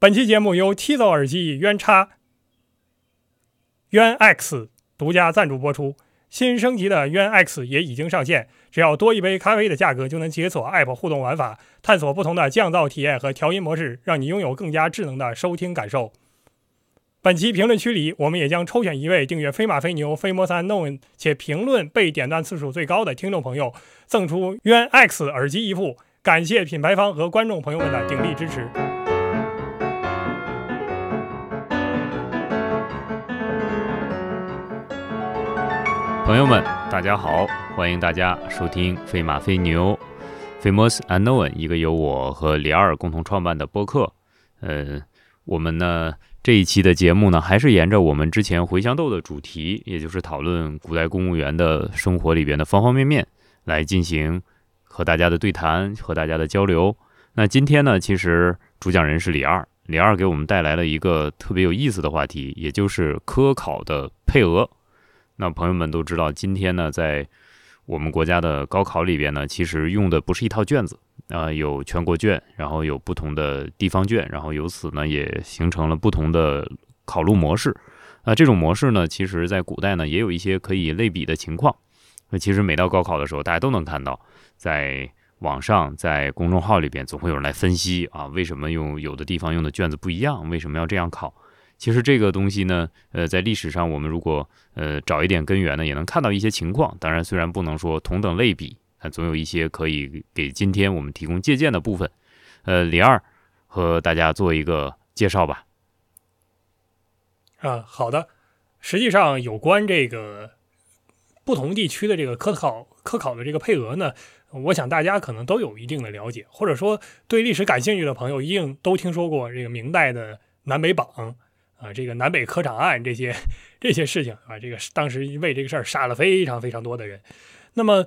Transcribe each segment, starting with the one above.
本期节目由 Tizo 耳机渊叉渊 X 独家赞助播出。新升级的渊 X 也已经上线，只要多一杯咖啡的价格，就能解锁 App 互动玩法，探索不同的降噪体验和调音模式，让你拥有更加智能的收听感受。本期评论区里，我们也将抽选一位订阅飞马飞牛、飞摩三 Known 且评论被点赞次数最高的听众朋友，赠出渊 X 耳机一副。感谢品牌方和观众朋友们的鼎力支持。朋友们，大家好，欢迎大家收听飞马飞牛 （Famous Unknown） 一个由我和李二共同创办的播客。呃，我们呢这一期的节目呢，还是沿着我们之前茴香豆的主题，也就是讨论古代公务员的生活里边的方方面面来进行和大家的对谈和大家的交流。那今天呢，其实主讲人是李二，李二给我们带来了一个特别有意思的话题，也就是科考的配额。那朋友们都知道，今天呢，在我们国家的高考里边呢，其实用的不是一套卷子，啊，有全国卷，然后有不同的地方卷，然后由此呢，也形成了不同的考录模式。那这种模式呢，其实在古代呢，也有一些可以类比的情况。那其实每到高考的时候，大家都能看到，在网上、在公众号里边，总会有人来分析啊，为什么用有的地方用的卷子不一样，为什么要这样考？其实这个东西呢，呃，在历史上我们如果呃找一点根源呢，也能看到一些情况。当然，虽然不能说同等类比，但总有一些可以给今天我们提供借鉴的部分。呃，李二和大家做一个介绍吧。啊，好的。实际上，有关这个不同地区的这个科考科考的这个配额呢，我想大家可能都有一定的了解，或者说对历史感兴趣的朋友一定都听说过这个明代的南北榜。啊，这个南北科场案这些这些事情啊，这个当时为这个事儿杀了非常非常多的人。那么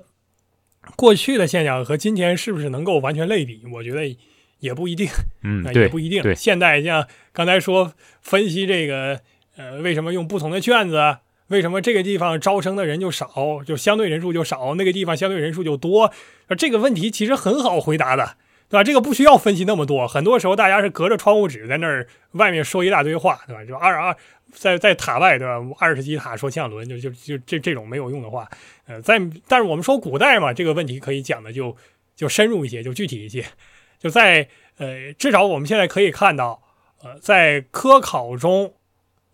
过去的现象和今天是不是能够完全类比？我觉得也不一定，嗯，也不一定。现在像刚才说分析这个，呃，为什么用不同的卷子？为什么这个地方招生的人就少，就相对人数就少？那个地方相对人数就多？这个问题其实很好回答的。对吧？这个不需要分析那么多，很多时候大家是隔着窗户纸在那儿外面说一大堆话，对吧？就二二在在塔外，对吧？二十级塔说相轮，就就就这这种没有用的话，呃，在但是我们说古代嘛，这个问题可以讲的就就深入一些，就具体一些，就在呃，至少我们现在可以看到，呃，在科考中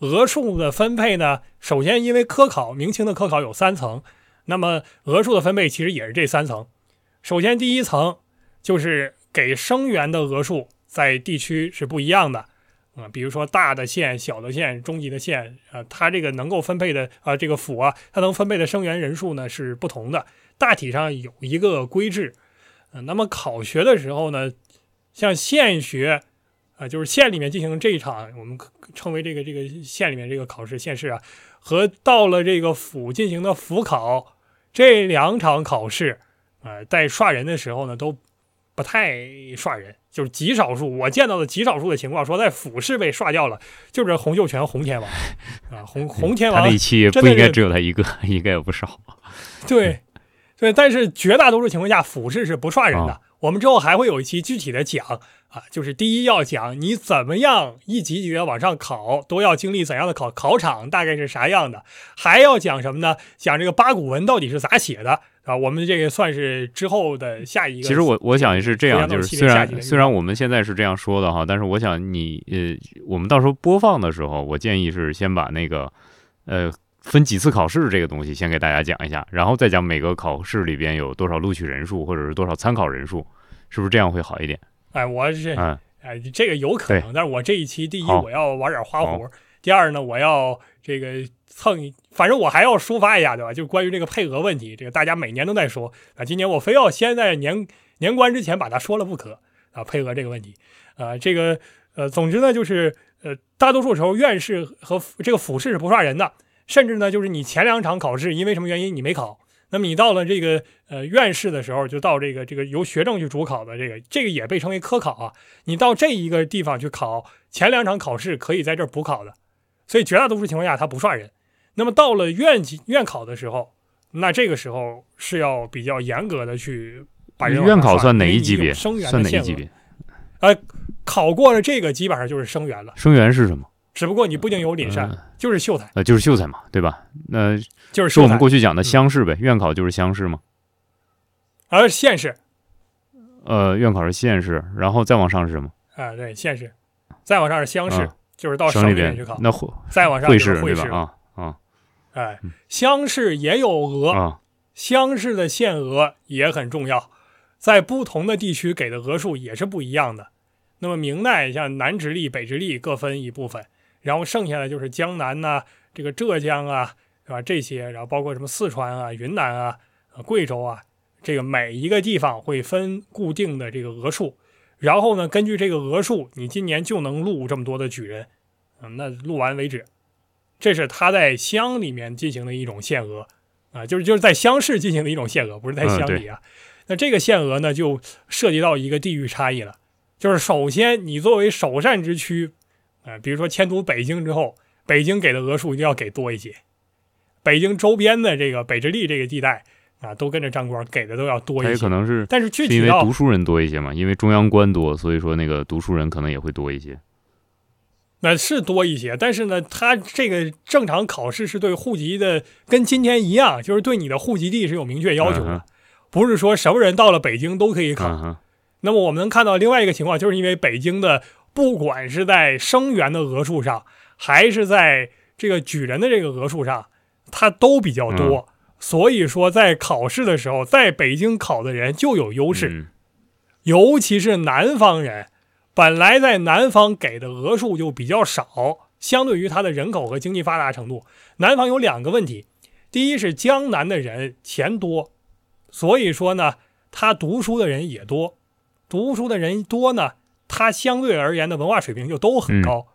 额数的分配呢，首先因为科考明清的科考有三层，那么额数的分配其实也是这三层，首先第一层就是。给生源的额数在地区是不一样的，啊，比如说大的县、小的县、中级的县，啊，它这个能够分配的啊，这个府啊，它能分配的生源人数呢是不同的，大体上有一个规制。呃，那么考学的时候呢，像县学，啊，就是县里面进行这一场，我们称为这个这个县里面这个考试县试啊，和到了这个府进行的府考这两场考试，啊，在刷人的时候呢都。不太刷人，就是极少数我见到的极少数的情况，说在府试被刷掉了，就是洪秀全洪天王啊，洪洪天王，他那一期不应该只有他一个，应该有不少。对，对，但是绝大多数情况下，府试是不刷人的。我们之后还会有一期具体的讲啊，就是第一要讲你怎么样一级级的往上考，都要经历怎样的考考场，大概是啥样的，还要讲什么呢？讲这个八股文到底是咋写的。啊，我们这个算是之后的下一个。其实我我想是这样，就是虽然虽然我们现在是这样说的哈，但是我想你呃，我们到时候播放的时候，我建议是先把那个呃分几次考试这个东西先给大家讲一下，然后再讲每个考试里边有多少录取人数或者是多少参考人数，是不是这样会好一点？哎，我是哎，这个有可能，但是我这一期第一我要玩点花活，第二呢，我要这个。蹭一，反正我还要抒发一下，对吧？就关于这个配额问题，这个大家每年都在说啊。今年我非要先在年年关之前把它说了不可啊。配额这个问题，啊，这个呃，总之呢，就是呃，大多数时候院士和这个府试是不刷人的，甚至呢，就是你前两场考试因为什么原因你没考，那么你到了这个呃院士的时候，就到这个这个由学政去主考的这个，这个也被称为科考啊。你到这一个地方去考前两场考试，可以在这儿补考的，所以绝大多数情况下他不刷人。那么到了院级院考的时候，那这个时候是要比较严格的去把人院考算哪一级别？算哪一级别？呃，考过了这个，基本上就是生源了。生源是什么？只不过你不仅有廪山，嗯就是秀才，呃，就是秀才嘛，对吧？那就是秀才是我们，过去讲的嗯乡试呗，院考就是乡试吗。而县试呃，院考是县试，然后再往上是什么？啊，对，县试，再往上是乡试，啊就是到省里边去考，那会再往上是会试啊哎，乡试也有额，啊，乡试的限额也很重要，在不同的地区给的额数也是不一样的。那么明代像南直隶、北直隶各分一部分，然后剩下的就是江南呐、这个浙江啊，是吧？这些，然后包括什么四川啊、云南啊、呃贵州啊，这个每一个地方会分固定的这个额数，然后呢，根据这个额数，你今年就能录这么多的举人，嗯，那录完为止。这是他在乡里面进行的一种限额啊，就是就是在乡市进行的一种限额，不是在嗯乡里啊。那这个限额呢，就涉及到一个地域差异了。就是首先，你作为首善之区，啊，比如说迁都北京之后，北京给的额数一定要给多一些，北京周边的这个北直隶这个地带啊，都跟着张官给的都要多一些。可能是但是具是因为读书人多一些嘛，因为中央官多，所以说那个读书人可能也会多一些。那是多一些，但是呢，他这个正常考试是对户籍的，跟今天一样，就是对你的户籍地是有明确要求的，不是说什么人到了北京都可以考。那么我们能看到另外一个情况，就是因为北京的不管是在生源的额数上，还是在这个举人的这个额数上，它都比较多，所以说在考试的时候，在北京考的人就有优势。嗯尤其是南方人，本来在南方给的额数就比较少，相对于他的人口和经济发达程度，南方有两个问题：第一是江南的人钱多，所以说呢，他读书的人也多，读书的人多呢，他相对而言的文化水平就都很高。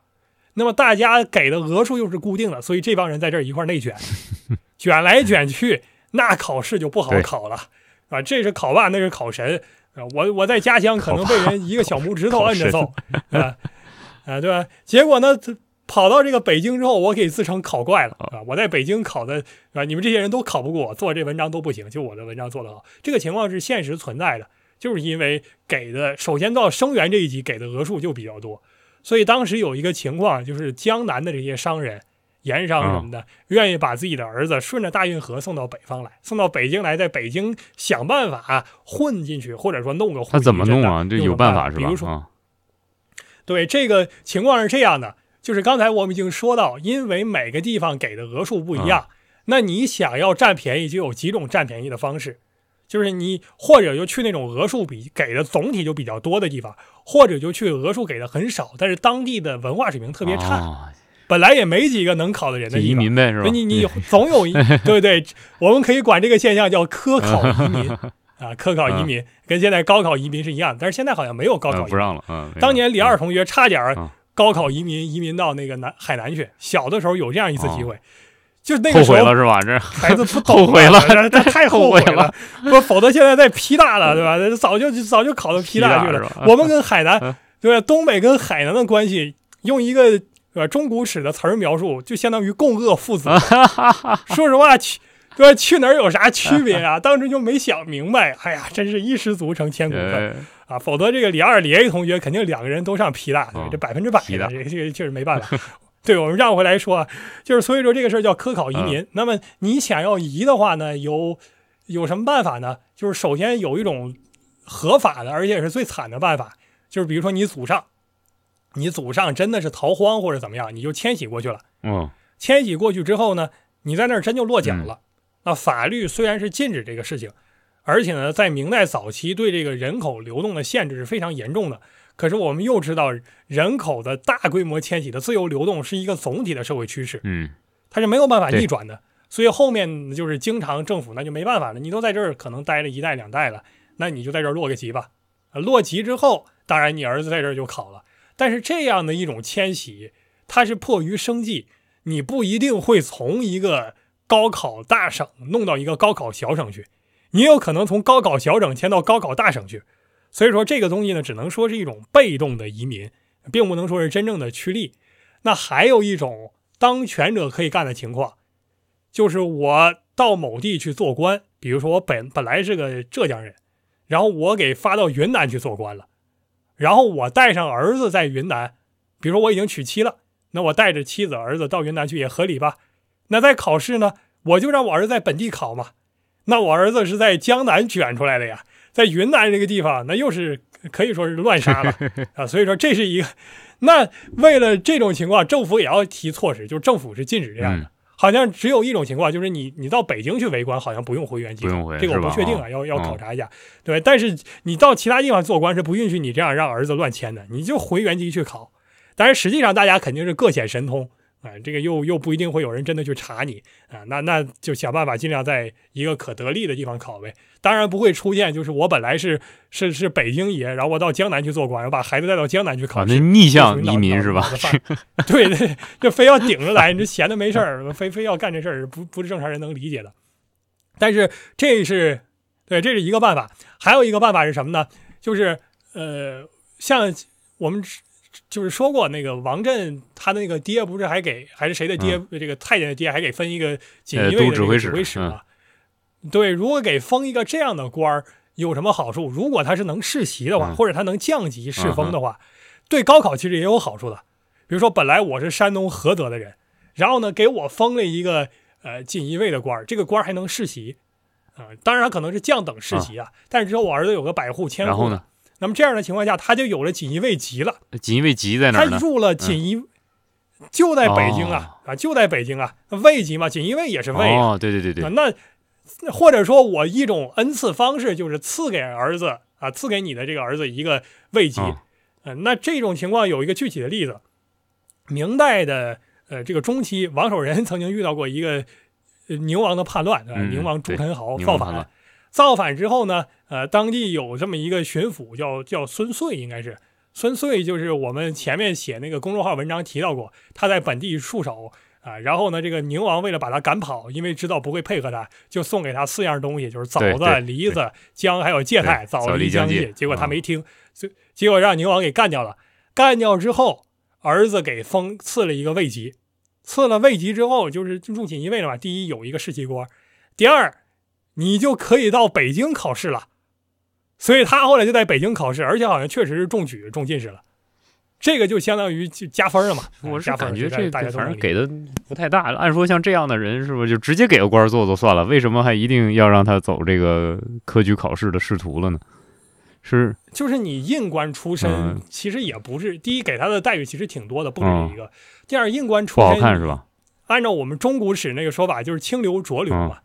那么大家给的额数又是固定的，所以这帮人在这儿一块内卷，卷来卷去，那考试就不好考了啊！这是考霸，那是考神啊！我我在家乡可能被人一个小拇指头考摁着揍啊 啊，对吧？结果呢，跑到这个北京之后，我给自称考怪了啊！我在北京考的啊，你们这些人都考不过我，做这文章都不行，就我的文章做得好。这个情况是现实存在的，就是因为给的首先到生源这一级给的额数就比较多，所以当时有一个情况，就是江南的这些商人。盐商什么的，愿意把自己的儿子顺着大运河送到北方来，送到北京来，在北京想办法混进去，或者说弄个户籍他怎么弄啊？这有办法是吧？比如说，啊，对这个情况是这样的，就是刚才我们已经说到，因为每个地方给的额数不一样，那你想要占便宜，就有几种占便宜的方式，就是你或者就去那种额数比给的总体就比较多的地方，或者就去额数给的很少，但是当地的文化水平特别差，啊本来也没几个能考的人的。移民呗是吧？你你总有一 对对，我们可以管这个现象叫科考移民 啊，科考移民跟现在高考移民是一样的，但是现在好像没有高考移民。嗯不让了，嗯，当年李二同学差点高考移民移民到那个南海南去，小的时候有这样一次机会，就那个时候悔了是吧？这 孩子不懂后悔了这这太后悔了了，不，否则现在在皮大了，对吧？早就早就考到皮大去了。我们跟海南嗯，对吧？东北跟海南的关系，用一个对吧中古史的词儿描述，就相当于共恶父子。说实话，去对吧？去哪儿有啥区别啊？当时就没想明白。哎呀，真是一失足成千古恨呃啊！否则这个李二、李 A 同学肯定两个人都上皮大，对嗯这百分之百的，这个这个确实没办法。对我们绕回来说啊，就是所以说这个事儿叫科考移嗯民。那么你想要移的话呢，有有什么办法呢？就是首先有一种合法的，而且是最惨的办法，就是比如说你祖上，你祖上真的是逃荒或者怎么样，你就迁徙过去了。嗯迁徙过去之后呢，你在那儿真就落脚嗯了。那法律虽然是禁止这个事情，而且呢，在明代早期对这个人口流动的限制是非常严重的。可是我们又知道，人口的大规模迁徙的自由流动是一个总体的社会趋势，嗯它是没有办法逆转的。所以后面就是经常政府那就没办法了，你都在这儿可能待了一代两代了，那你就在这儿落个籍吧。啊，落籍之后，当然你儿子在这儿就考了。但是这样的一种迁徙，它是迫于生计，你不一定会从一个高考大省弄到一个高考小省去，你有可能从高考小省迁到高考大省去。所以说这个东西呢，只能说是一种被动的移民，并不能说是真正的趋利。那还有一种当权者可以干的情况，就是我到某地去做官，比如说我本本来是个浙江人，然后我给发到云南去做官了，然后我带上儿子在云南，比如说我已经娶妻了，那我带着妻子儿子到云南去也合理吧？那在考试呢，我就让我儿子在本地考嘛。那我儿子是在江南卷出来的呀，在云南这个地方，那又是可以说是乱杀了 啊。所以说这是一个，那为了这种情况，政府也要提措施，就是政府是禁止这样的。好像只有一种情况，就是你你到北京去围观，好像不用回原籍，不用回，这个我不确定啊，要要考察一下，对但是你到其他地方做官是不允许你这样让儿子乱迁的，你就回原籍去考。但是实际上大家肯定是各显神通。啊，这个又又不一定会有人真的去查你啊，那那就想办法尽量在一个可得力的地方考呗。当然不会出现，就是我本来是是是北京爷，然后我到江南去做官，然后把孩子带到江南去考，那逆向移民是吧？对对，就非要顶着来，你这闲的没事儿，非非要干这事儿，不不是正常人能理解的。但是这是对，这是一个办法，还有一个办法是什么呢？就是呃，像我们。就是说过那个王振，他那个爹不是还给还是谁的爹？这个太监的爹还给分一个锦衣卫的指挥使吗？对，如果给封一个这样的官儿，有什么好处？如果他是能世袭的话，或者他能降级世封的话，对高考其实也有好处的。比如说，本来我是山东菏泽的人，然后呢，给我封了一个呃锦衣卫的官儿，这个官儿还能世袭啊。当然，他可能是降等世袭啊，但是之后我儿子有个百户千户，然后呢？那么这样的情况下，他就有了锦衣卫籍了。锦衣卫籍在哪呢？他入了锦衣，就在北京啊啊，就在北京啊。卫籍嘛，锦衣卫也是卫啊。对对对对。那或者说我一种恩赐方式就是赐给儿子啊，赐给你的这个儿子一个卫籍。嗯，那这种情况有一个具体的例子，明代的呃这个中期，王守仁 曾经遇到过一个宁王的叛乱，宁王朱宸濠造反。造反之后呢，呃，当地有这么一个巡抚，叫叫孙遂，应该是孙遂，就是我们前面写那个公众号文章提到过，他在本地戍守啊。然后呢，这个宁王为了把他赶跑，因为知道不会配合他，就送给他四样东西，就是枣子、梨子、姜，还有芥菜，枣梨姜芥。结果他没听，结结果让宁王给干掉了。干掉之后，儿子给封赐了一个位级，赐了位级之后，就是入锦衣卫了嘛。第一有一个世袭官，第二。你就可以到北京考试了，所以他后来就在北京考试，而且好像确实是中举、中进士了，这个就相当于就加分了嘛。我是感觉这反正给的不太大。按说像这样的人，是不是就直接给个官做做算了？为什么还一定要让他走这个科举考试的仕途了呢？是，就是你印官出身，其实也不是第一给他的待遇其实挺多的，不止一个。第二，印官出身不好看是吧？按照我们中古史那个说法，就是清流浊流嘛。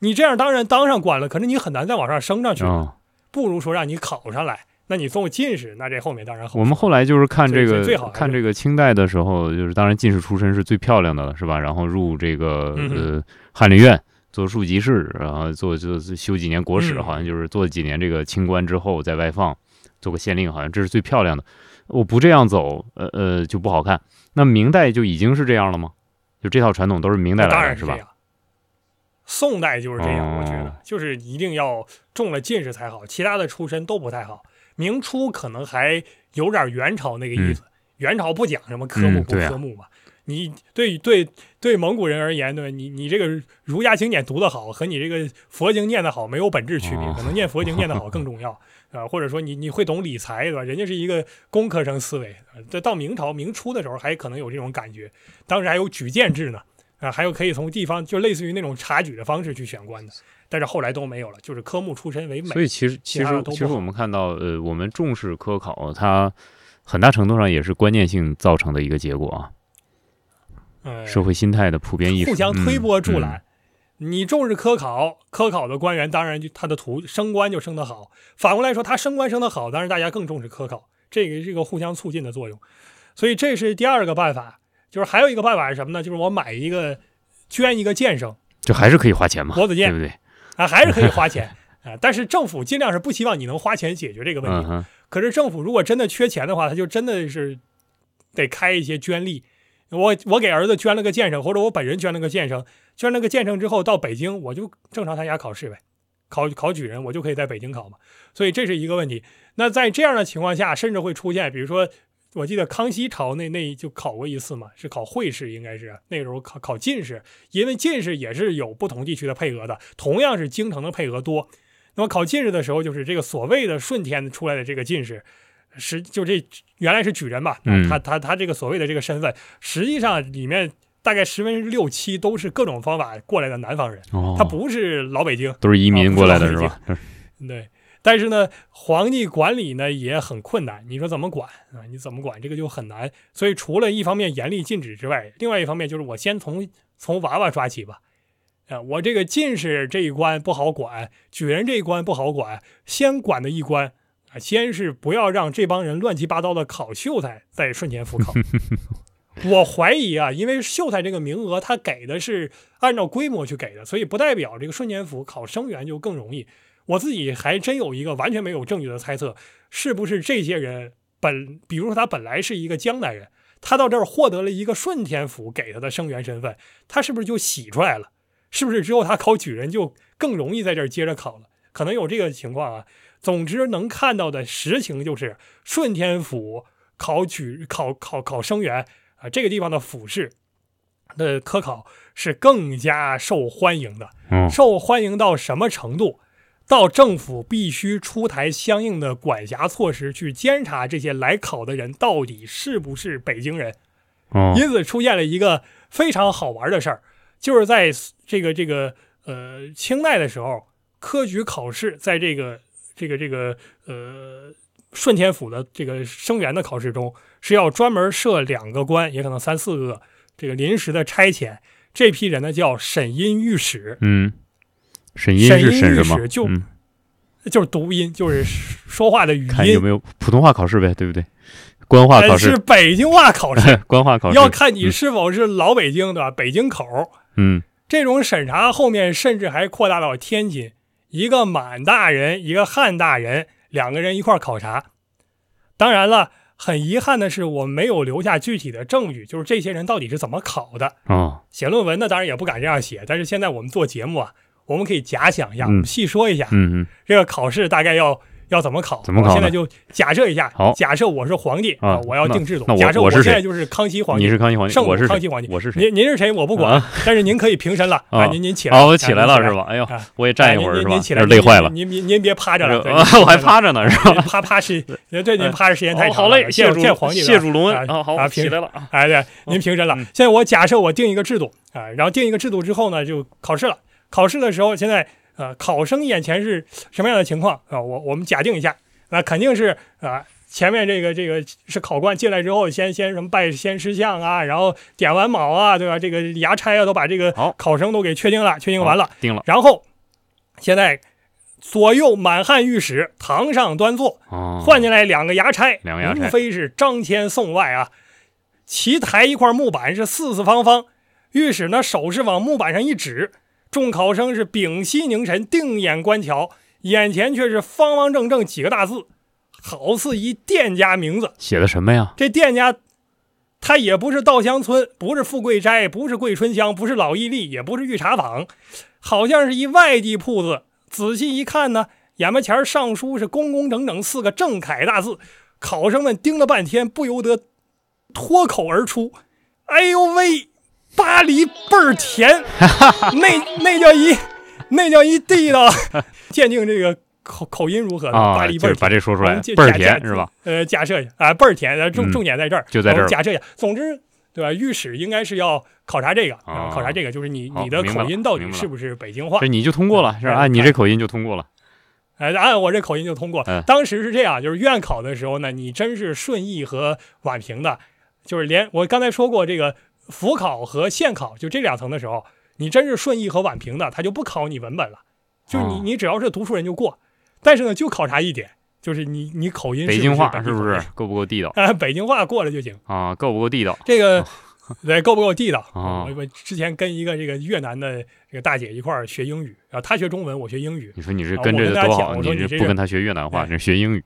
你这样当然当上官了，可是你很难再往上升上去。不如说让你考上来，那你送进士，那这后面当然好。我们后来就是看这个，最好看这个清代的时候，就是当然进士出身是最漂亮的了，是吧？然后入这个呃翰林院做庶吉士，然后做就修几年国史，好像就是做几年这个清官之后再外放，做个县令，好像这是最漂亮的。我不这样走，呃呃就不好看。那明代就已经是这样了吗？就这套传统都是明代来的，是吧？宋代就是这样，我觉得就是一定要中了进士才好，其他的出身都不太好。明初可能还有点元朝那个意思，元朝不讲什么科目不科目嘛。你对对对蒙古人而言，对你你这个儒家经典读得好，和你这个佛经念得好没有本质区别，可能念佛经念得好更重要啊。或者说你你会懂理财，对吧？人家是一个工科生思维。这到明朝明初的时候，还可能有这种感觉，当时还有举荐制呢。啊，还有可以从地方，就类似于那种察举的方式去选官的，但是后来都没有了，就是科目出身为美。所以其实其实其实我们看到，呃，我们重视科考，它很大程度上也是观念性造成的一个结果啊。呃，社会心态的普遍意识，互相推波助澜。你重视科考，科考的官员当然就他的图升官就升得好。反过来说，他升官升得好，当然大家更重视科考，这个是个互相促进的作用。所以这是第二个办法。就是还有一个办法是什么呢？就是我买一个，捐一个剑圣，就还是可以花钱嘛，国子监，对不对？啊，还是可以花钱 啊。但是政府尽量是不希望你能花钱解决这个问题。可是政府如果真的缺钱的话，他就真的是得开一些捐力。我我给儿子捐了个剑圣，或者我本人捐了个剑圣，捐了个剑圣之后到北京，我就正常参加考试呗，考考举人，我就可以在北京考嘛。所以这是一个问题。那在这样的情况下，甚至会出现，比如说。我记得康熙朝那那就考过一次嘛，是考会试，应该是那时候考考进士，因为进士也是有不同地区的配额的，同样是京城的配额多。那么考进士的时候，就是这个所谓的顺天出来的这个进士，实就这原来是举人吧，嗯他他他这个所谓的这个身份，实际上里面大概十分之六七都是各种方法过来的南方人，哦，他不是老北京，都是移民过来的是吧？对。但是呢，皇帝管理呢也很困难，你说怎么管啊？你怎么管这个就很难。所以除了一方面严厉禁止之外，另外一方面就是我先从从娃娃抓起吧。啊，我这个进士这一关不好管，举人这一关不好管，先管的一关啊，先是不要让这帮人乱七八糟的考秀才在顺天府考。我怀疑啊，因为秀才这个名额他给的是按照规模去给的，所以不代表这个顺天府考生源就更容易。我自己还真有一个完全没有证据的猜测，是不是这些人本，比如说他本来是一个江南人，他到这儿获得了一个顺天府给他的生源身份，他是不是就洗出来了？是不是之后他考举人就更容易在这儿接着考了？可能有这个情况啊。总之能看到的实情就是顺天府考举考考考生源啊，这个地方的府试的科考是更加受欢迎的。嗯受欢迎到什么程度？到政府必须出台相应的管辖措施去监察这些来考的人到底是不是北京人。哦因此出现了一个非常好玩的事儿，就是在这个这个呃清代的时候，科举考试在这个这个这个呃顺天府的这个生源的考试中，是要专门设两个官，也可能三四个这个临时的差遣。这批人呢叫审音御史，嗯，审音是审什么？就嗯就是读音，就是说话的语音。看有没有普通话考试呗，对不对？官话考呃是试，北京话考试，官话考试要看你是否是老北京，对吧？北京口。嗯这种审查后面甚至还扩大到天津，一个满大人，一个汉大人，两个人一块儿考察。当然了，很遗憾的是，我没有留下具体的证据，就是这些人到底是怎么考的。哦写论文呢，当然也不敢这样写，但是现在我们做节目啊，我们可以假想一下，细说一下、嗯嗯这个考试大概要要怎么考。怎么考现在就假设一下，好假设我是皇帝啊我要定制度。假设我现在就是康熙皇帝，你是康熙皇帝，圣母我是康熙皇帝我是谁？您您是谁我不管，啊但是您可以平身了啊您您起来哦，我起来了是吧？哎呦啊，我也站一会儿是吧？您您起来，累坏了，您您您您别趴着了，啊我还趴着呢是吧？您趴趴时，对您趴着时间太长了，哦好嘞，谢见主见皇帝谢主隆恩啊啊，好，起来了啊，哎，对，您平身了。嗯现在我假设我定一个制度啊，然后定一个制度之后呢，就考试了。考试的时候，现在呃，考生眼前是什么样的情况啊？我我们假定一下，那肯定是啊。前面这个这个是考官进来之后，先先什么拜先师像啊，然后点完卯啊，对吧？这个牙差啊，都把这个考生都给确定了，确定完了。定了然后现在左右满汉御史堂上端坐，哦，换进来两个牙差，两个衙差无非是张骞送外啊。齐抬一块木板是四四方方，御史呢手是往木板上一指，众考生是屏息凝神，定眼观瞧，眼前却是方方正正几个大字，好似一店家名字。写的什么呀？这店家，他也不是稻香村，不是富贵斋，不是桂春香，不是老义利，也不是御茶坊，好像是一外地铺子。仔细一看呢，眼巴前上书是工工整整四个正楷大字，考生们盯了半天，不由得脱口而出：“哎呦喂，巴黎倍儿甜！” 那那叫一那叫一地道。鉴定这个口口音如何呢？巴啊，黎倍儿甜。把这说出来倍儿甜是吧？呃，假设一下啊，倍儿甜，呃，重嗯重点在这儿，就在这儿假设一下。总之，对吧？御史应该是要考察这个，哦考察这个，就是你你的口音到底是不是北京话这？你就通过了，是吧？你这口音就通过了。哎，按我这口音就通过嗯。当时是这样，就是院考的时候呢，你真是顺义和宛平的，就是连我刚才说过这个府考和县考，就这两层的时候，你真是顺义和宛平的，他就不考你文本了，就你哦你只要是读书人就过。但是呢，就考察一点，就是你你口音是不是北京话是不是够不够地道啊？北京话过了就行。啊？够不够地道？这个 对够不够地道？啊我我之前跟一个这个越南的这个大姐一块儿学英语，然后她学中文，我学英语。你说你这啊跟我跟他讲着多好，这我说你这个不跟她学越南话，你是学英语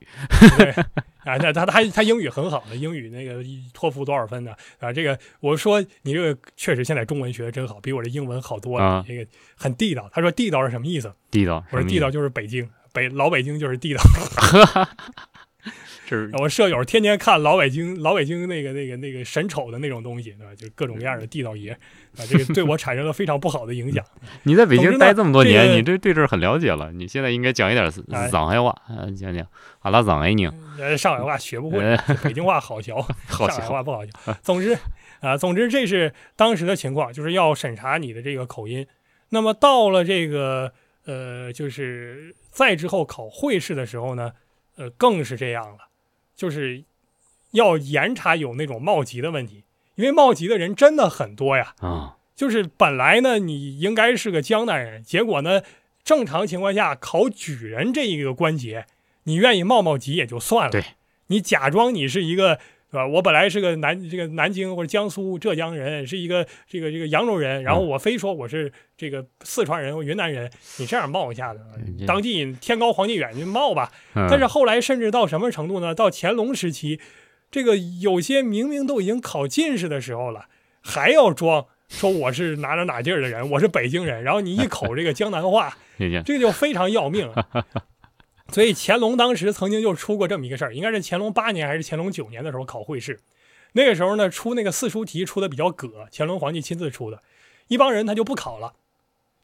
对 啊，那她她她英语很好的，英语那个托福多少分呢？啊，这个我说你这个确实现在中文学的真好，比我这英文好多了。啊这个很地道。她说地道是什么意思？地道。我说地道就是北京，北老北京就是地道。这是我舍友天天看老北京老北京那个那个那个神丑的那种东西，对吧？就是各种各样的地道爷啊，这个对我产生了非常不好的影响。你在北京待这么多年，这个你这对这儿很了解了。你现在应该讲一点哎上海话，啊，讲讲阿拉上海人，呃，上海话学不会哎，北京话好学，好上海话不好学。总之啊，总之这是当时的情况，就是要审查你的这个口音。那么到了这个呃，就是再之后考会试的时候呢，呃，更是这样了，就是要严查有那种冒级的问题，因为冒级的人真的很多呀。啊，就是本来呢，你应该是个江南人，结果呢，正常情况下考举人这一个关节，你愿意冒冒级也就算了，对，你假装你是一个，是吧？我本来是个南这个南京或者江苏、浙江人，是一个这个这个扬州人，然后我非说我是这个四川人或云南人，你这样冒一下子，当地天高皇帝远，你冒吧。嗯但是后来甚至到什么程度呢？到乾隆时期，这个有些明明都已经考进士的时候了，还要装说我是哪哪哪地儿的人，我是北京人，然后你一口这个江南话，这就非常要命了。所以乾隆当时曾经就出过这么一个事儿，应该是乾隆八年还是乾隆九年的时候考会试，那个时候呢出那个四书题出的比较葛，乾隆皇帝亲自出的，一帮人他就不考了，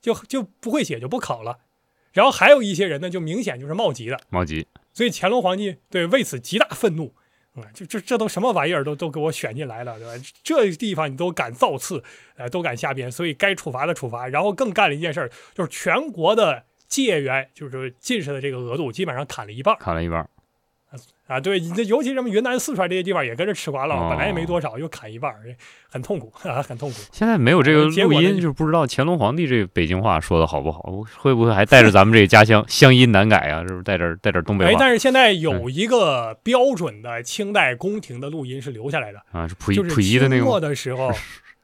就就不会写就不考了，然后还有一些人呢就明显就是冒级的。冒级，所以乾隆皇帝对为此极大愤怒，啊、就这这都什么玩意儿都都给我选进来了，对吧？这地方你都敢造次，呃，都敢瞎编，所以该处罚的处罚，然后更干了一件事儿，就是全国的解元，就是进士的这个额度基本上砍了一半砍了一半，啊。对，你这尤其什么云南、四川这些地方也跟着吃瓜了，哦本来也没多少，又砍一半，很痛苦啊，很痛苦。现在没有这个录音，就就不知道乾隆皇帝这个北京话说的好不好，会不会还带着咱们这个家乡乡音难改啊？是不是带点带点东北哎，话但是现在有一个标准的清代宫廷的录音是留下来的，啊？是溥仪溥仪的那个末的时候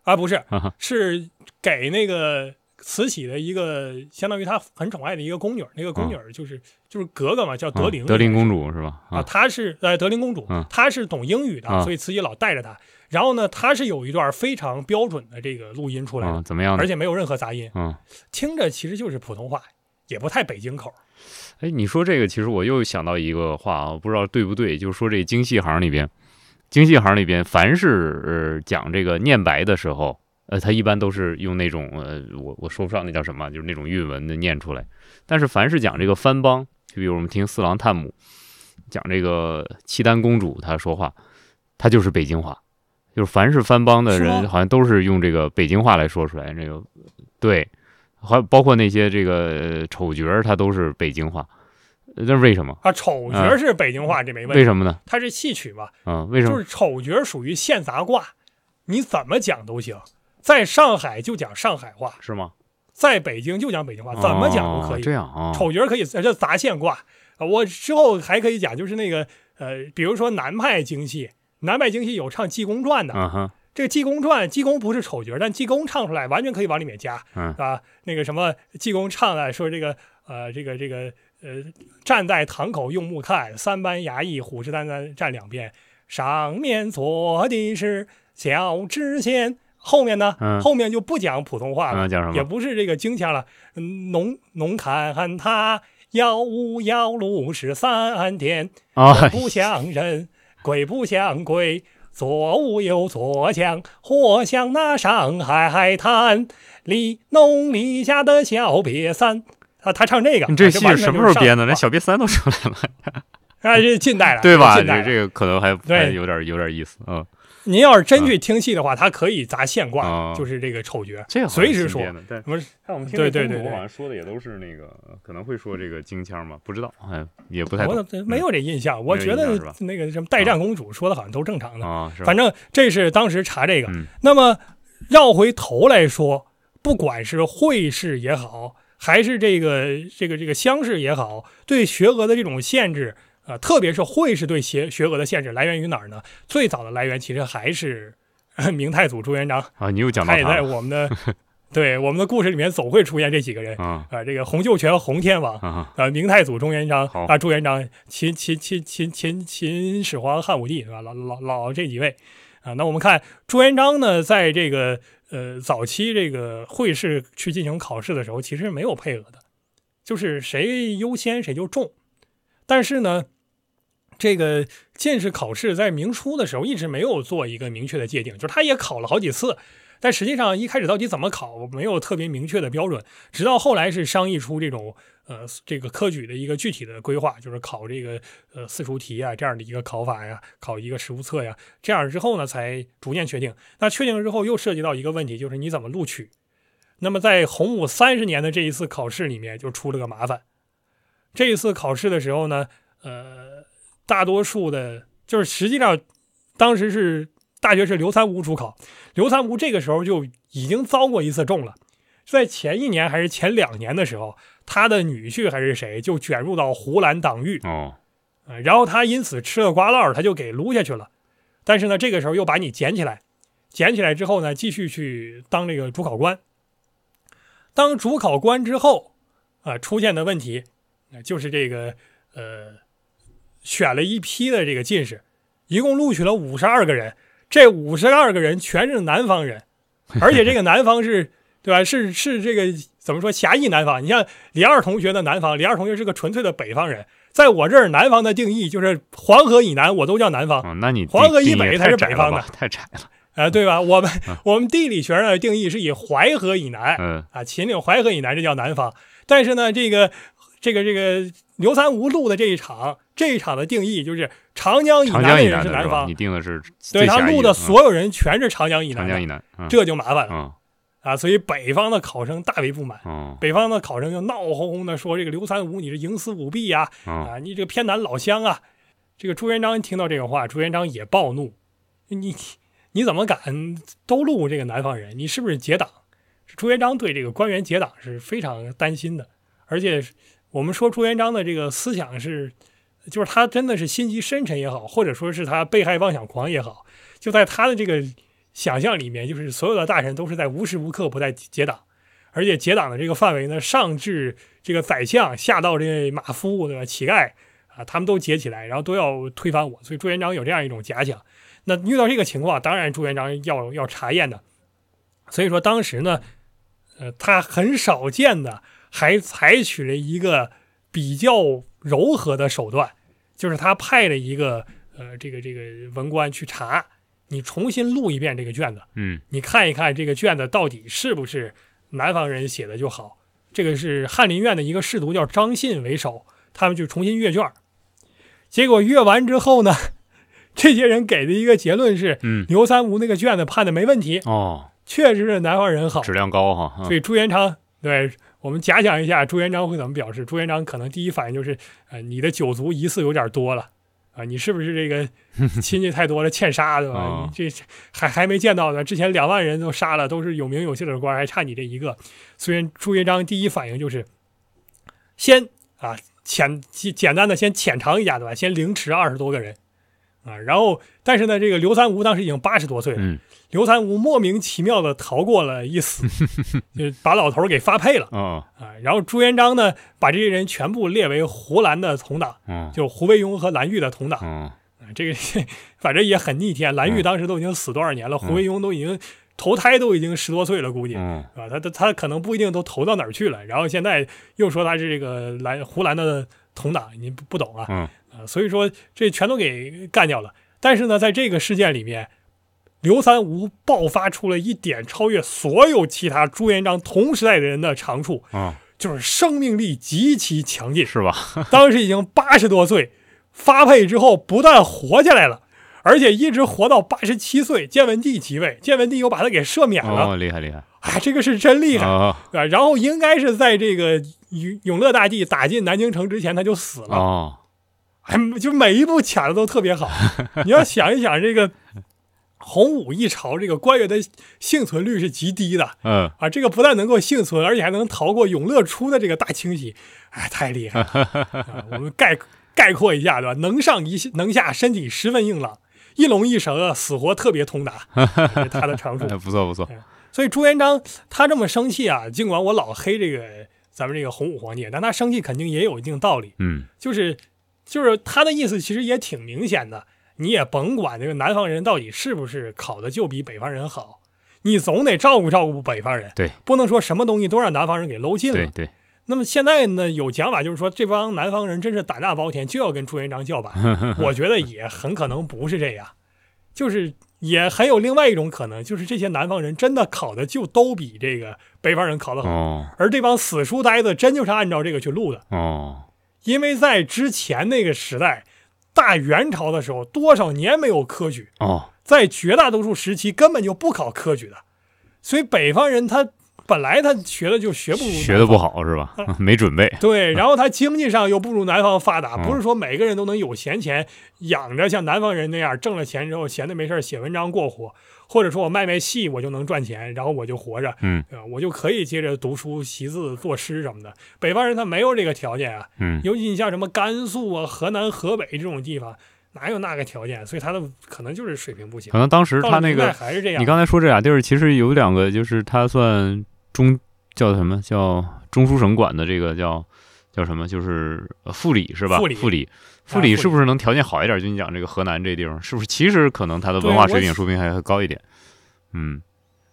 啊，不是啊，是给那个慈禧的一个相当于她很宠爱的一个宫女，那个宫女就是、就是格格嘛，叫德龄、啊德龄公主是吧？啊，她是呃德龄公主嗯，她是懂英语的，啊所以慈禧老带着她。然后呢，她是有一段非常标准的这个录音出来怎么样而？且没有任何杂音，嗯，听着其实就是普通话，也不太北京口。哎，你说这个，其实我又想到一个话啊，不知道对不对，就是说这京戏行里边，京戏行里边，凡是呃讲这个念白的时候，呃，他一般都是用那种呃，我我说不上那叫什么，就是那种韵文的念出来。但是凡是讲这个番邦，就比如我们听四郎探母讲这个契丹公主她说话，她就是北京话，就是凡是番邦的人，好像都是用这个北京话来说出来。这个对，还包括那些这个呃丑角儿，他都是北京话。呃那是为什么？啊，丑角是北京话，这没问题。为什么呢？它是戏曲嘛，嗯，为什么？就是丑角属于现杂卦，你怎么讲都行。在上海就讲上海话，是吗？在北京就讲北京话，怎么讲都可以。哦这样啊，丑角可以，这杂线卦。啊我之后还可以讲，就是那个呃，比如说南派京戏，南派京戏有唱济公传的，嗯哼，这个济公传，济公不是丑角，但济公唱出来完全可以往里面加，嗯啊，那个什么济公唱的说这个呃这个这个呃站在堂口用目看，三班衙役虎视眈眈站两边，上面坐的是小知县，后面呢，嗯。后面就不讲普通话了，嗯，讲什么？也不是这个京腔了，嗯侬侬看他幺五幺路十三天，啊，不像人，鬼不像鬼，左屋右左强，或像那上海海滩里弄里下的小瘪三。啊，他唱这个，你这戏是什么时候编的？连小瘪三都出来了，啊，这近代了，对吧？这这个可能还有点有点意思，嗯，您要是真去听戏的话，他可以砸现挂，啊。就是这个丑角，随时说。对。这公主对对。我好像说的也都是那个，可能会说这个京腔嘛，不知道，哎，也不太懂。我没有这印象，我觉得那个什么代战公主说的好像都正常的，啊，反正这是当时查这个。嗯。那么绕回头来说，不管是会试也好，还是这个这个这个乡试也好，对学额的这种限制，呃，特别是会试对学学额的限制来源于哪儿呢？最早的来源其实还是、呃明太祖朱元璋，啊，你又讲到他也在我们的 对我们的故事里面总会出现这几个人啊啊、这个洪秀全洪天王。啊啊，明太祖朱元璋好啊，朱元璋、秦秦秦秦秦秦始皇、汉武帝，是吧？老老老这几位啊。那我们看朱元璋呢，在这个呃早期这个会试去进行考试的时候，其实没有配额的，就是谁优先谁就中。但是呢，这个进士考试在明初的时候一直没有做一个明确的界定，就是他也考了好几次，但实际上一开始到底怎么考没有特别明确的标准，直到后来是商议出这种呃这个科举的一个具体的规划，就是考这个呃四书题啊这样的一个考法呀，考一个实物测呀，这样之后呢才逐渐确定。那确定之后又涉及到一个问题，就是你怎么录取？那么在洪武三十年的这一次考试里面就出了个麻烦。这一次考试的时候呢，呃，大多数的，就是实际上，当时是大学是刘三五主考，刘三五这个时候就已经遭过一次重了，在前一年还是前两年的时候，他的女婿还是谁就卷入到湖兰党狱，哦，然后他因此吃了瓜烙，他就给撸下去了。但是呢，这个时候又把你捡起来，捡起来之后呢，继续去当这个主考官。当主考官之后，啊，出现的问题。就是这个，呃，选了一批的这个进士，一共录取了五十二个人，这五十二个人全是南方人，而且这个南方是，对吧？是是这个怎么说？狭义南方。你像李二同学的南方，李二同学是个纯粹的北方人，在我这儿，南方的定义就是黄河以南我都叫南方，哦，那你黄河以北才是北方的，太窄了，呃，对吧？我们我们地理学上的定义是以淮河以南，嗯啊，秦岭淮河以南这叫南方，但是呢，这个。这个这个刘三无录的这一场，这一场的定义就是长江以南的人是南方，你定的是对他录的所有人全是长江以南，长江以南，这就麻烦了啊！所以北方的考生大为不满，北方的考生就闹哄哄的说：“这个刘三五你是营私舞弊呀，啊，你这个偏袒老乡啊！”这个朱元璋听到这个话，朱元璋也暴怒：“你你怎么敢都录这个南方人？你是不是结党？”朱元璋对这个官员结党是非常担心的，而且。我们说朱元璋的这个思想是，就是他真的是心机深沉也好，或者说是他被害妄想狂也好，就在他的这个想象里面，就是所有的大臣都是在无时无刻不在结党，而且结党的这个范围呢，上至这个宰相，下到这马夫对吧，乞丐啊，他们都结起来，然后都要推翻我，所以朱元璋有这样一种假想。那遇到这个情况，当然朱元璋要要查验的。所以说当时呢，呃，他很少见的。还采取了一个比较柔和的手段，就是他派了一个呃这个这个文官去查，你重新录一遍这个卷子，嗯，你看一看这个卷子到底是不是南方人写的就好。这个是翰林院的一个侍读叫张信为首，他们就重新阅卷，结果阅完之后呢，这些人给的一个结论是，嗯，刘三吴那个卷子判的没问题哦，确实是南方人好，质量高哈，所以朱元璋对。我们假想一下，朱元璋会怎么表示？朱元璋可能第一反应就是，呃，你的九族疑似有点多了，啊，你是不是这个 亲戚太多了，欠杀对吧？你这还还没见到呢，之前两万人都杀了，都是有名有姓的官，还差你这一个。虽然朱元璋第一反应就是，先啊浅简单的先浅尝一下对吧？先凌迟二十多个人。啊，然后，但是呢，这个刘三吴当时已经八十多岁了。刘三吴莫名其妙的逃过了一死，就把老头给发配了。啊然后朱元璋呢，把这些人全部列为胡兰的同党，就胡惟庸和蓝玉的同党。啊，这个反正也很逆天。蓝玉当时都已经死多少年了，胡惟庸都已经投胎都已经十多岁了，估计啊，他他他可能不一定都投到哪儿去了。然后现在又说他是这个蓝胡兰的同党，你不不懂啊？啊，所以说这全都给干掉了。但是呢，在这个事件里面，刘三无爆发出了一点超越所有其他朱元璋同时代的人的长处啊，就是生命力极其强劲，是吧？当时已经八十多岁，发配之后不但活下来了，而且一直活到八十七岁，建文帝即位，建文帝又把他给赦免了。哦，厉害厉害！哎，这个是真厉害，对吧？然后应该是在这个永永乐大帝打进南京城之前，他就死了。哦。哎，就每一步卡的都特别好。你要想一想，这个 洪武一朝，这个官员的幸存率是极低的。嗯啊，这个不但能够幸存，而且还能逃过永乐初的这个大清洗，哎，太厉害了。我们概概括一下，对吧？能上一能下，身体十分硬朗，一龙一蛇，死活特别通达，他的长处。不错不错。所以朱元璋他这么生气啊，尽管我老黑这个咱们这个洪武皇帝，但他生气肯定也有一定道理。嗯，就是。就是他的意思，其实也挺明显的。你也甭管这个南方人到底是不是考的就比北方人好，你总得照顾照顾北方人。对，不能说什么东西都让南方人给搂进了。对对。那么现在呢，有讲法就是说，这帮南方人真是胆大包天，就要跟朱元璋叫板。我觉得也很可能不是这样，就是也很有另外一种可能，就是这些南方人真的考的就都比这个北方人考得好，哦而这帮死书呆子真就是按照这个去录的。哦，因为在之前那个时代，大元朝的时候，多少年没有科举，哦，在绝大多数时期根本就不考科举的，所以北方人他本来他学的就学不如学的不好是吧？没准备。对，然后他经济上又不如南方发达，嗯不是说每个人都能有闲钱养着像南方人那样挣了钱之后闲的没事写文章过活，或者说我卖卖戏我就能赚钱，然后我就活着，嗯？我就可以接着读书、习字、作诗什么的。北方人他没有这个条件啊，嗯尤其你像什么甘肃啊、河南、河北这种地方，哪有那个条件？所以他的可能就是水平不行可。能当时他那个，还是这样，你刚才说这俩地儿，其实有两个，就是他算中叫什么叫中书省管的这个叫叫什么，就是呃副理是吧？副理副理，副副理理是不是能条件好一点？就你讲这个河南这地方，是不是其实可能他的文化水平说不定还会高一点？嗯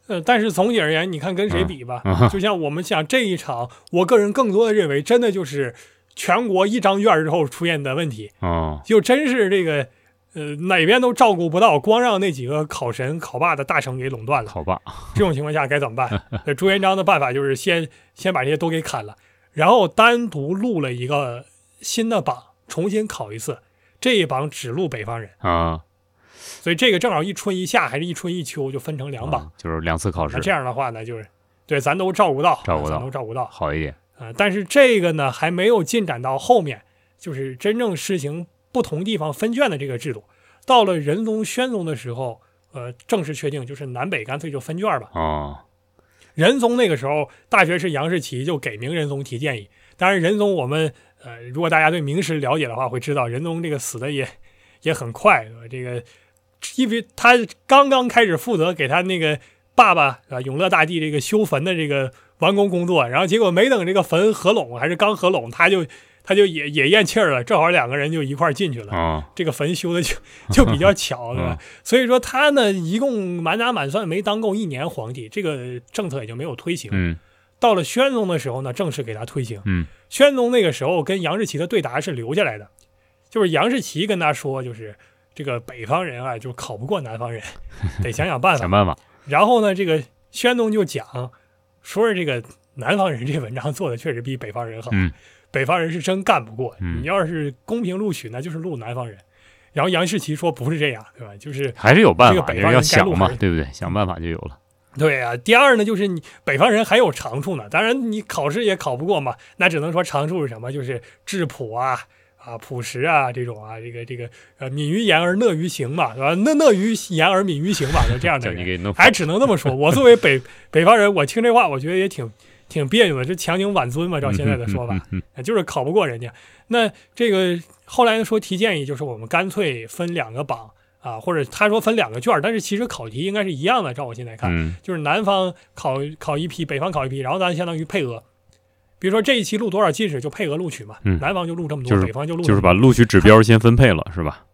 呃，但是总体而言，你看跟谁比吧？嗯就像我们想这一场，我个人更多的认为，真的就是全国一张卷之后出现的问题，哦就真是这个，呃，哪边都照顾不到，光让那几个考神考霸的大省给垄断了。好吧，这种情况下该怎么办？那朱元璋的办法就是先先把这些都给砍了，然后单独录了一个新的榜，重新考一次。这一榜只录北方人，啊，所以这个正好一春一夏还是一春一秋，就分成两榜。啊就是两次考试那这样的话呢，就是对咱都照顾到，照顾到咱都照顾到好一点。啊、但是这个呢还没有进展到后面，就是真正实行不同地方分卷的这个制度。到了仁宗、宣宗的时候，呃，正式确定就是南北干脆就分卷吧。哦仁宗那个时候，大学士杨士奇就给明仁宗提建议。当然，仁宗我们呃，如果大家对明史了解的话，会知道仁宗这个死的也也很快，对吧？这个因为他刚刚开始负责给他那个爸爸啊永乐大帝这个修坟的这个完工工作，然后结果没等这个坟合拢，还是刚合拢，他就他就也也咽气儿了，正好两个人就一块儿进去了。哦这个坟修的就 就比较巧，对吧？所以说他呢，一共满打满算没当够一年皇帝，这个政策也就没有推行。嗯到了宣宗的时候呢，正式给他推行。嗯宣宗那个时候跟杨士奇的对答是留下来的，就是杨士奇跟他说，就是这个北方人啊，就考不过南方人，得想想办法。想办法。然后呢，这个宣宗就讲说是这个南方人这文章做的确实比北方人好，嗯北方人是真干不过。嗯你要是公平录取，那就是录南方人。然后杨士奇说不是这样，对吧？就是还是有办法，这个北方人要想嘛，对不对？想办法就有了。对啊，第二呢，就是你北方人还有长处呢。当然，你考试也考不过嘛，那只能说长处是什么？就是质朴啊啊朴实啊这种啊，这个这个呃敏于言而讷于行嘛，对吧？讷讷于言而敏于行嘛，就这样的人，还只能这么说。我作为北 北方人，我听这话，我觉得也挺挺别扭的，这强行挽尊嘛，照现在的说法。就是考不过人家。那这个后来说提建议，就是我们干脆分两个榜啊，或者他说分两个卷儿，但是其实考题应该是一样的。照我现在看，嗯就是南方考考一批，北方考一批，然后咱相当于配额。比如说这一期录多少进士就配额录取嘛，嗯南方就录这么多，就是北方就录就是把录取指标先分配了，是吧？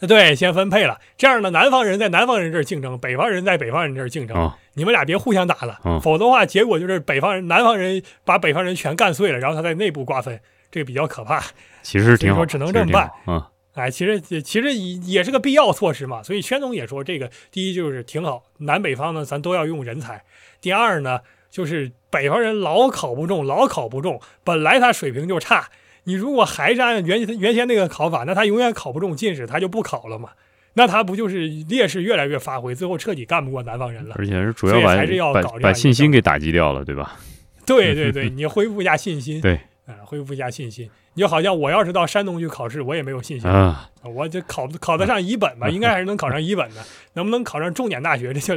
多对先分配了。这样呢，南方人在南方人这儿竞争，北方人在北方人这儿竞争，哦你们俩别互相打了，嗯否则的话，结果就是北方人、南方人把北方人全干碎了，然后他在内部瓜分，这个比较可怕。其实挺好，只能这么办。嗯哎，其实其实也也是个必要措施嘛。所以宣总也说，这个第一就是挺好，南北方呢咱都要用人才。第二呢，就是北方人老考不中，老考不中，本来他水平就差，你如果还是按原原先那个考法，那他永远考不中进士，他就不考了嘛。那他不就是劣势越来越发挥，最后彻底干不过南方人了？而且是主要把还是要把把信心给打击掉了，对吧？对对 对，你恢复一下信心，对，啊、恢复一下信心。你就好像我要是到山东去考试，我也没有信心。啊，我这考考得上一本吧，应该还是能考上一本的。能不能考上重点大学，这就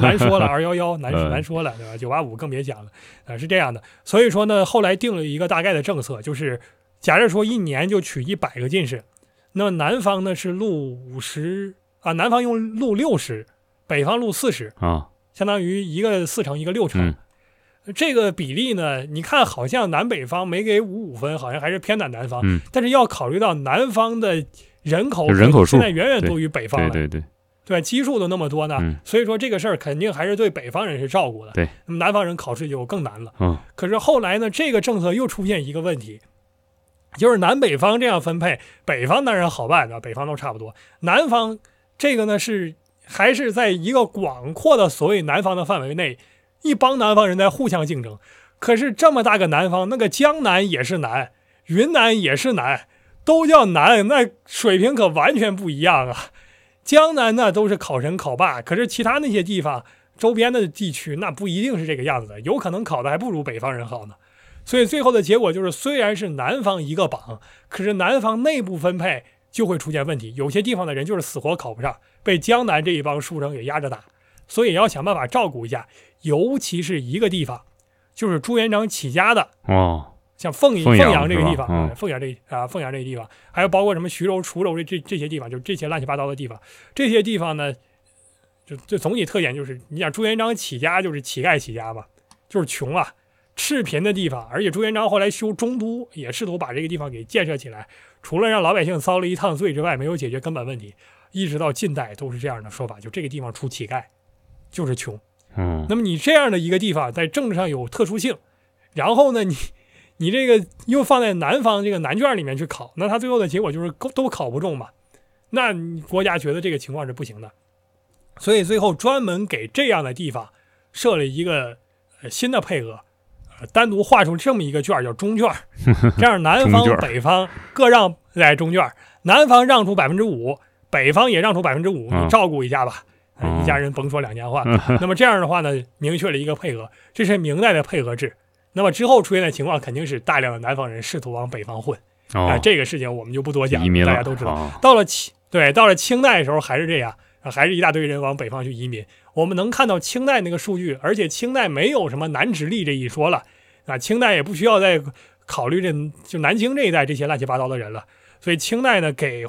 难说了。二幺幺难嗯难说了，对吧？九八五更别讲了。啊，是这样的。所以说呢，后来定了一个大概的政策，就是假设说一年就取一百个进士，那么南方呢是录五十啊，南方用录六十，北方录四十，啊，相当于一个四成，一个六成。嗯这个比例呢，你看好像南北方没给五五分，好像还是偏袒南方。嗯但是要考虑到南方的人口人口数现在远远多于北方了。对对对，对？基数都那么多呢，嗯所以说这个事儿肯定还是对北方人是照顾的。对，那么南方人考试就更难了。嗯可是后来呢，这个政策又出现一个问题，就是南北方这样分配，北方当然好办的，北方都差不多，南方这个呢是还是在一个广阔的所谓南方的范围内，一帮南方人在互相竞争。可是这么大个南方，那个江南也是南，云南也是南，都叫南，那水平可完全不一样啊。江南那都是考神考霸，可是其他那些地方周边的地区那不一定是这个样子的，有可能考的还不如北方人好呢。所以最后的结果就是，虽然是南方一个榜，可是南方内部分配就会出现问题，有些地方的人就是死活考不上，被江南这一帮书生给压着打，所以要想办法照顾一下，尤其是一个地方，就是朱元璋起家的。哦，像凤凤凤阳阳这个地方，凤阳这啊凤阳这个地方，还有包括什么徐州、滁州这这这些地方，就这些乱七八糟的地方，这些地方呢，就就总体特点就是，你想朱元璋起家就是乞丐起家吧，就是穷啊，赤贫的地方，而且朱元璋后来修中都，也试图把这个地方给建设起来，除了让老百姓遭了一趟罪之外，没有解决根本问题，一直到近代都是这样的说法，就这个地方出乞丐，就是穷。嗯。那么你这样的一个地方，在政治上有特殊性，然后呢，你 你这个又放在南方这个南卷里面去考，那他最后的结果就是都都考不中嘛。那国家觉得这个情况是不行的，所以最后专门给这样的地方设了一个呃新的配额，呃，单独划出这么一个卷儿叫中卷儿，这样南方北方各让来中卷儿，南方让出百分之五，北方也让出百分之五，嗯。你照顾一下吧。一家人甭说两家话。那么这样的话呢，明确了一个配额，这是明代的配额制。那么之后出现的情况肯定是大量的南方人试图往北方混啊、哦，这个事情我们就不多讲移民，大家都知道。哦到了清对，到了清代的时候还是这样，啊还是一大堆人往北方去移民。我们能看到清代那个数据，而且清代没有什么南直隶这一说了，啊，清代也不需要再考虑这就南京这一带这些乱七八糟的人了。所以清代呢，给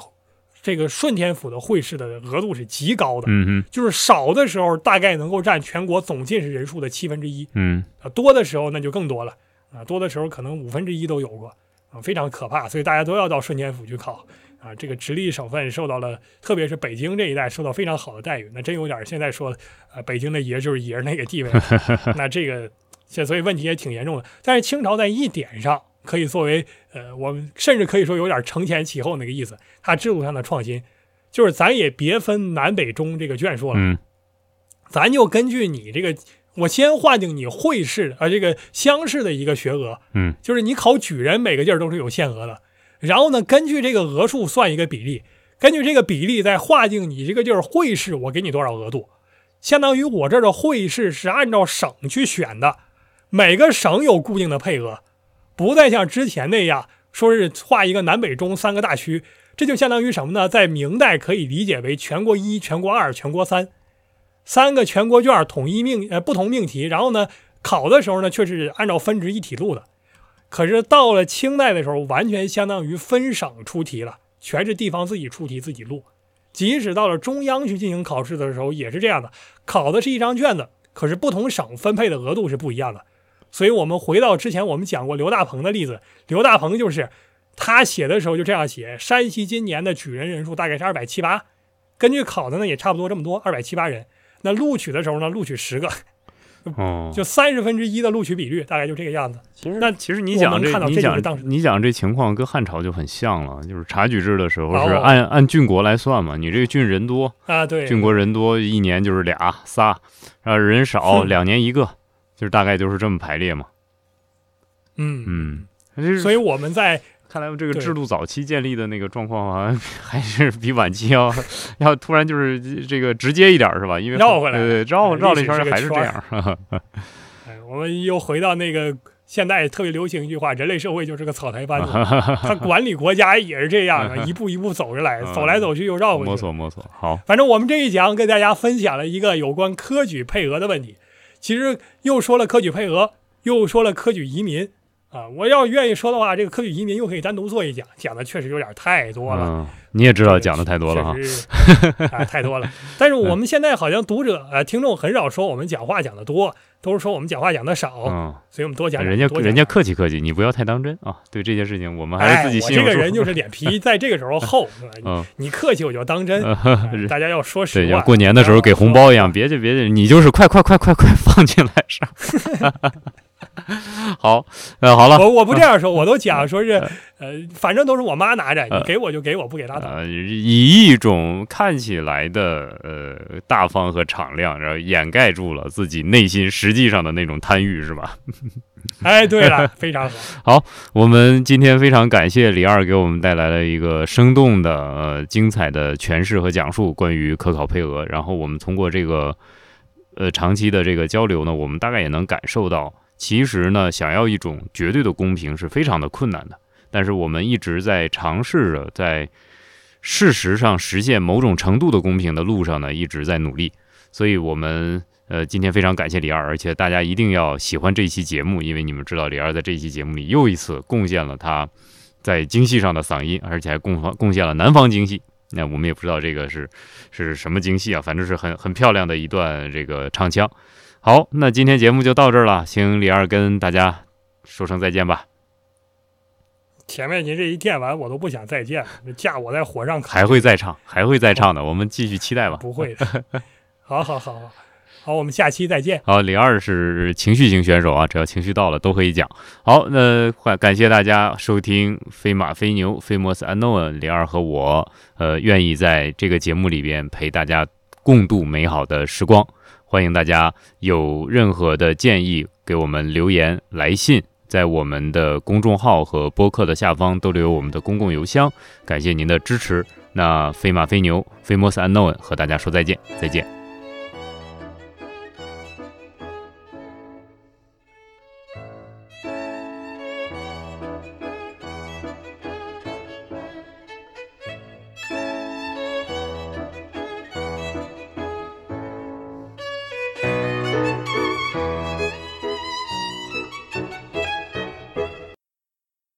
这个顺天府的会试的额度是极高的，嗯哼就是少的时候大概能够占全国总进士人数的七分之一，嗯啊，多的时候那就更多了，啊，多的时候可能五分之一都有过，啊，非常可怕，所以大家都要到顺天府去考，啊，这个直隶省份受到了，特别是北京这一带受到非常好的待遇，那真有点现在说，呃，北京的爷就是爷那个地位，那这个，这所以问题也挺严重的。但是清朝在一点上可以作为，呃，我们甚至可以说有点承前启后那个意思，它制度上的创新，就是咱也别分南北中这个卷数了。嗯。咱就根据你这个，我先划定你会试啊、呃、这个乡试的一个学额，嗯，就是你考举人每个地儿都是有限额的，然后呢，根据这个额数算一个比例，根据这个比例再划定你这个地儿会试，我给你多少额度，相当于我这儿的会试是按照省去选的，每个省有固定的配额，不再像之前那样说是划一个南北中三个大区，这就相当于什么呢？在明代可以理解为全国一、全国二、全国三。三个全国卷统一命呃不同命题，然后呢考的时候呢却是按照分值一体录的。可是到了清代的时候，完全相当于分省出题了，全是地方自己出题自己录。即使到了中央去进行考试的时候，也是这样的，考的是一张卷子，可是不同省分配的额度是不一样的。所以我们回到之前我们讲过刘大鹏的例子，刘大鹏就是他写的时候就这样写：山西今年的举人人数大概是二百七八，根据考的呢也差不多这么多，二百七八人。那录取的时候呢，录取十个，哦，就三十分之一的录取比率，大概就这个样子。其实那其实你讲这就是当时讲你讲这情况跟汉朝就很像了，就是察举制的时候是哦按按郡国来算嘛，你这个郡人多，啊，对，郡国人多，一年就是俩仨，然后人少两年一个，就是大概就是这么排列嘛。嗯，嗯，所以我们在看来这个制度早期建立的那个状况好像还是比晚期要 要突然就是这个直接一点是吧？因为绕回来对对绕历绕了一圈还是这样。哎，我们又回到那个现在特别流行一句话：人类社会就是个草台班子。他管理国家也是这样的，一步一步走着来，走来走去又绕回去。摸索摸索，好，反正我们这一讲跟大家分享了一个有关科举配额的问题，其实又说了科举配额，又说了科举移民，啊，我要愿意说的话，这个科举移民又可以单独做一讲，讲的确实有点太多了。嗯，你也知道讲的太多了哈，啊，太多了。但是我们现在好像读者呃听众很少说我们讲话讲的多，都是说我们讲话讲的少，嗯，所以我们多讲讲。人家人家客气客气，你不要太当真啊。对这件事情，我们还是自己哎、心有数。我这个人就 是脸皮在这个时候厚，是吧嗯，你客气我就当真，大家要说实，话。像过年的时候给红包一样，别介别介，你就是快快快快快放进来上。好，呃，好了，我我不这样 说，我都讲说是，呃，反正都是我妈拿着，你给我就给我，不给拉倒。呃，以一种看起来的呃大方和敞亮，然后掩盖住了自己内心实际上的那种贪欲，是吧？哎，对了，非常好。我们今天非常感谢李二给我们带来了一个生动的、呃精彩的诠释和讲述关于科考配额。然后我们通过这个呃长期的这个交流呢，我们大概也能感受到，其实呢，想要一种绝对的公平是非常的困难的。但是我们一直在尝试着在事实上实现某种程度的公平的路上呢，一直在努力。所以我们呃今天非常感谢李二，而且大家一定要喜欢这一期节目，因为你们知道李二在这一期节目里又一次贡献了他在京戏上的嗓音，而且还贡贡贡献了南方京戏。那我们也不知道这个是是什么京戏啊，反正是很很漂亮的一段这个唱腔。好，那今天节目就到这儿了，请李二跟大家说声再见吧。前面您这一念完，我都不想再见了，架我在火上烤，还会再唱，还会再唱的，我们继续期待吧。不会的。好好好好，好，我们下期再见。好，李二是情绪型选手啊，只要情绪到了都可以讲。好，那感感谢大家收听《飞马飞牛》（Famous Unknown），李二和我，呃，愿意在这个节目里边陪大家共度美好的时光。欢迎大家有任何的建议给我们留言、来信，在我们的公众号和播客的下方都留有我们的公共邮箱。感谢您的支持。那飞马飞牛 （Famous Unknown） 和大家说再见，再见。